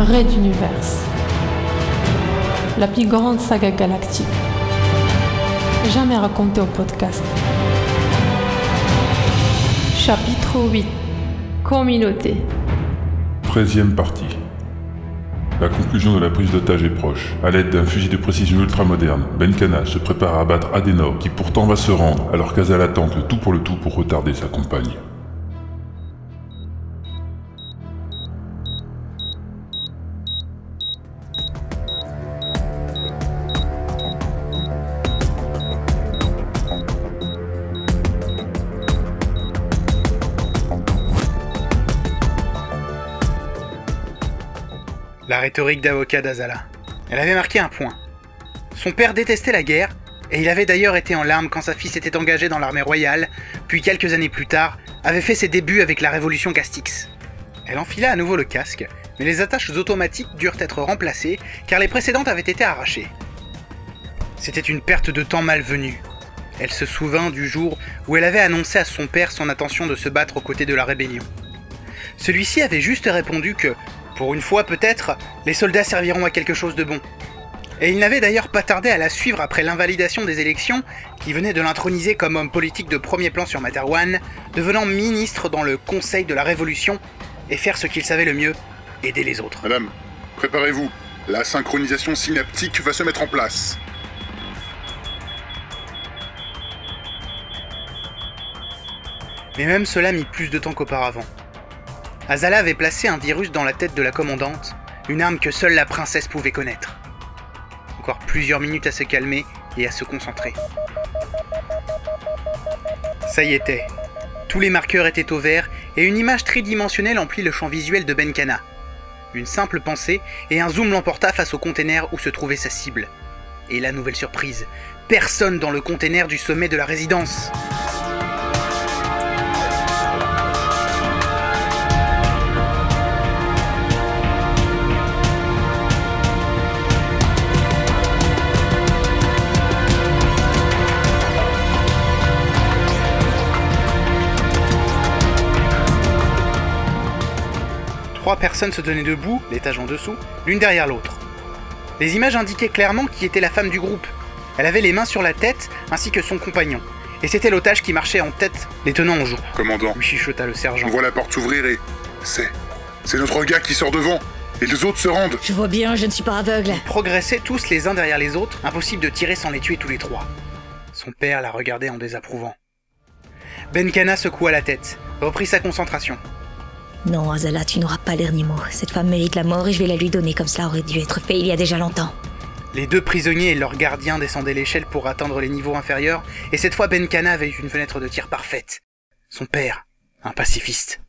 Red Universe. La plus grande saga galactique. Jamais racontée au podcast. Chapitre 8. Communauté. 13e partie. La conclusion de la prise d'otage est proche. À l'aide d'un fusil de précision ultramoderne, Benkana se prépare à abattre Adenor qui pourtant va se rendre alors qu'Azala tente le tout pour le tout pour retarder sa compagne. La rhétorique d'avocat d'Azala. Elle avait marqué un point. Son père détestait la guerre, et il avait d'ailleurs été en larmes quand sa fille s'était engagée dans l'armée royale, puis quelques années plus tard, avait fait ses débuts avec la révolution Castix. Elle enfila à nouveau le casque, mais les attaches automatiques durent être remplacées car les précédentes avaient été arrachées. C'était une perte de temps malvenue. Elle se souvint du jour où elle avait annoncé à son père son intention de se battre aux côtés de la rébellion. Celui-ci avait juste répondu que, pour une fois peut-être, les soldats serviront à quelque chose de bon. Et il n'avait d'ailleurs pas tardé à la suivre après l'invalidation des élections, qui venait de l'introniser comme homme politique de premier plan sur Materwan, devenant ministre dans le Conseil de la Révolution, et faire ce qu'il savait le mieux, aider les autres. Madame, préparez-vous. La synchronisation synaptique va se mettre en place. Mais même cela mit plus de temps qu'auparavant. Azala avait placé un virus dans la tête de la commandante, une arme que seule la princesse pouvait connaître. Encore plusieurs minutes à se calmer et à se concentrer. Ça y était. Tous les marqueurs étaient au vert et une image tridimensionnelle emplit le champ visuel de Benkana. Une simple pensée et un zoom l'emporta face au container où se trouvait sa cible. Et la nouvelle surprise, personne dans le container du sommet de la résidence. Trois personnes se tenaient debout, l'étage en dessous, l'une derrière l'autre. Les images indiquaient clairement qui était la femme du groupe. Elle avait les mains sur la tête, ainsi que son compagnon. Et c'était l'otage qui marchait en tête, les tenant en joue. Commandant, Lui chuchota le sergent. on voit la porte s'ouvrir et... C'est... C'est notre gars qui sort devant. Et les autres se rendent. Je vois bien, je ne suis pas aveugle. Progressaient tous les uns derrière les autres, impossible de tirer sans les tuer tous les trois. Son père la regardait en désapprouvant. Benkana secoua la tête, reprit sa concentration. Non, Azala, tu n'auras pas l'air mot. Cette femme mérite la mort et je vais la lui donner comme cela aurait dû être fait il y a déjà longtemps. Les deux prisonniers et leurs gardiens descendaient l'échelle pour atteindre les niveaux inférieurs, et cette fois Benkana avait une fenêtre de tir parfaite. Son père, un pacifiste.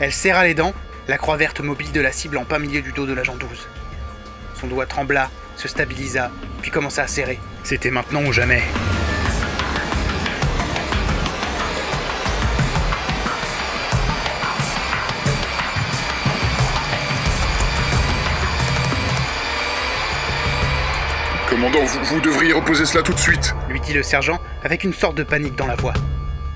Elle serra les dents, la croix verte mobile de la cible en plein milieu du dos de l'agent 12. Son doigt trembla, se stabilisa, puis commença à serrer. C'était maintenant ou jamais. Commandant, vous, vous devriez reposer cela tout de suite. lui dit le sergent avec une sorte de panique dans la voix.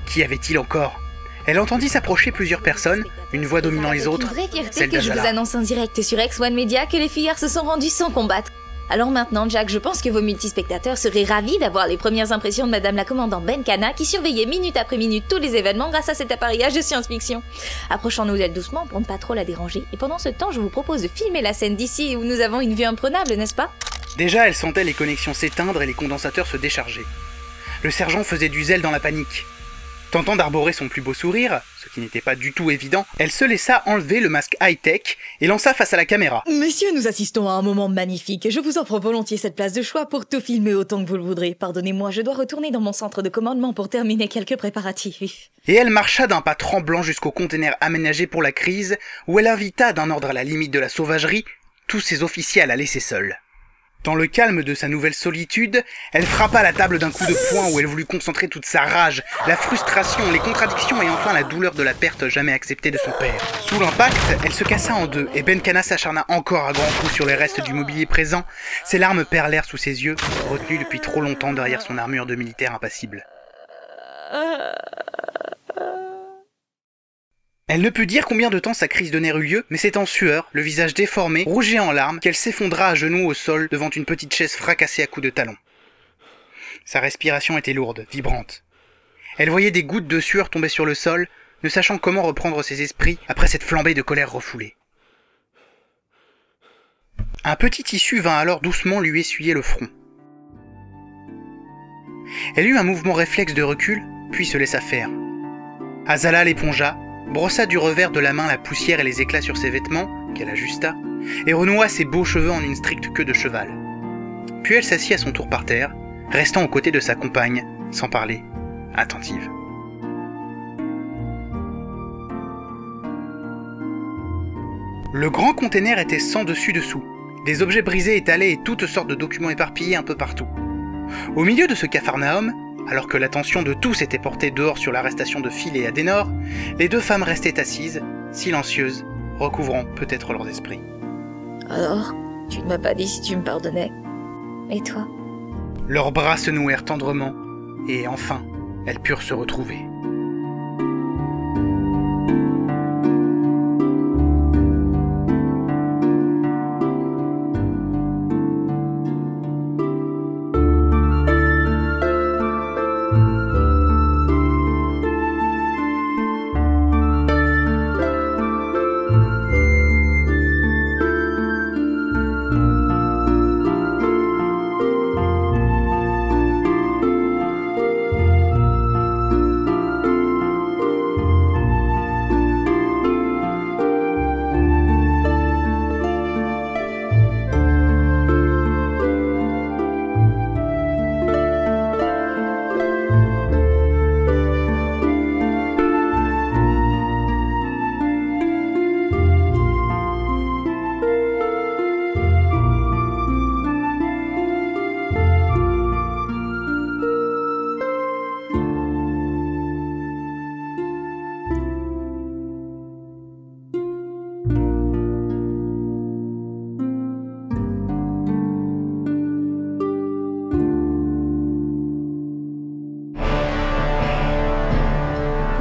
Qu'y avait-il encore? Elle entendit s'approcher plusieurs personnes, une voix dominant les autres, C'est une vraie fierté que je vous annonce en direct sur X1 Media que les fillards se sont rendus sans combattre. Alors maintenant, Jack, je pense que vos multispectateurs seraient ravis d'avoir les premières impressions de Madame la Commandante Benkana qui surveillait minute après minute tous les événements grâce à cet appareillage de science-fiction. Approchons-nous d'elle doucement pour ne pas trop la déranger. Et pendant ce temps, je vous propose de filmer la scène d'ici où nous avons une vue imprenable, n'est-ce pas? Déjà, elle sentait les connexions s'éteindre et les condensateurs se décharger. Le sergent faisait du zèle dans la panique. Tentant d'arborer son plus beau sourire, ce qui n'était pas du tout évident, elle se laissa enlever le masque high-tech et lança face à la caméra. Messieurs, nous assistons à un moment magnifique. Je vous offre volontiers cette place de choix pour tout filmer autant que vous le voudrez. Pardonnez-moi, je dois retourner dans mon centre de commandement pour terminer quelques préparatifs. Et elle marcha d'un pas tremblant jusqu'au conteneur aménagé pour la crise, où elle invita d'un ordre à la limite de la sauvagerie tous ses officiers à la laisser seule. Dans le calme de sa nouvelle solitude, elle frappa la table d'un coup de poing où elle voulut concentrer toute sa rage, la frustration, les contradictions et enfin la douleur de la perte jamais acceptée de son père. Sous l'impact, elle se cassa en deux et Benkana s'acharna encore à grands coups sur les restes du mobilier présent. Ses larmes perlèrent sous ses yeux, retenues depuis trop longtemps derrière son armure de militaire impassible. Elle ne put dire combien de temps sa crise de nerfs eut lieu, mais c'est en sueur, le visage déformé, rouge en larmes, qu'elle s'effondra à genoux au sol devant une petite chaise fracassée à coups de talon. Sa respiration était lourde, vibrante. Elle voyait des gouttes de sueur tomber sur le sol, ne sachant comment reprendre ses esprits après cette flambée de colère refoulée. Un petit tissu vint alors doucement lui essuyer le front. Elle eut un mouvement réflexe de recul, puis se laissa faire. Azala l'épongea, brossa du revers de la main la poussière et les éclats sur ses vêtements, qu'elle ajusta, et renoua ses beaux cheveux en une stricte queue de cheval. Puis elle s'assit à son tour par terre, restant aux côtés de sa compagne, sans parler, attentive. Le grand container était sans dessus-dessous, des objets brisés étalés et toutes sortes de documents éparpillés un peu partout. Au milieu de ce capharnaüm, alors que l'attention de tous était portée dehors sur l'arrestation de Phil et Adenor, les deux femmes restaient assises, silencieuses, recouvrant peut-être leurs esprits. Alors, tu ne m'as pas dit si tu me pardonnais. Et toi? Leurs bras se nouèrent tendrement, et enfin, elles purent se retrouver.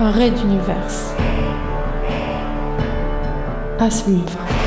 Un raid d'univers. À suivre.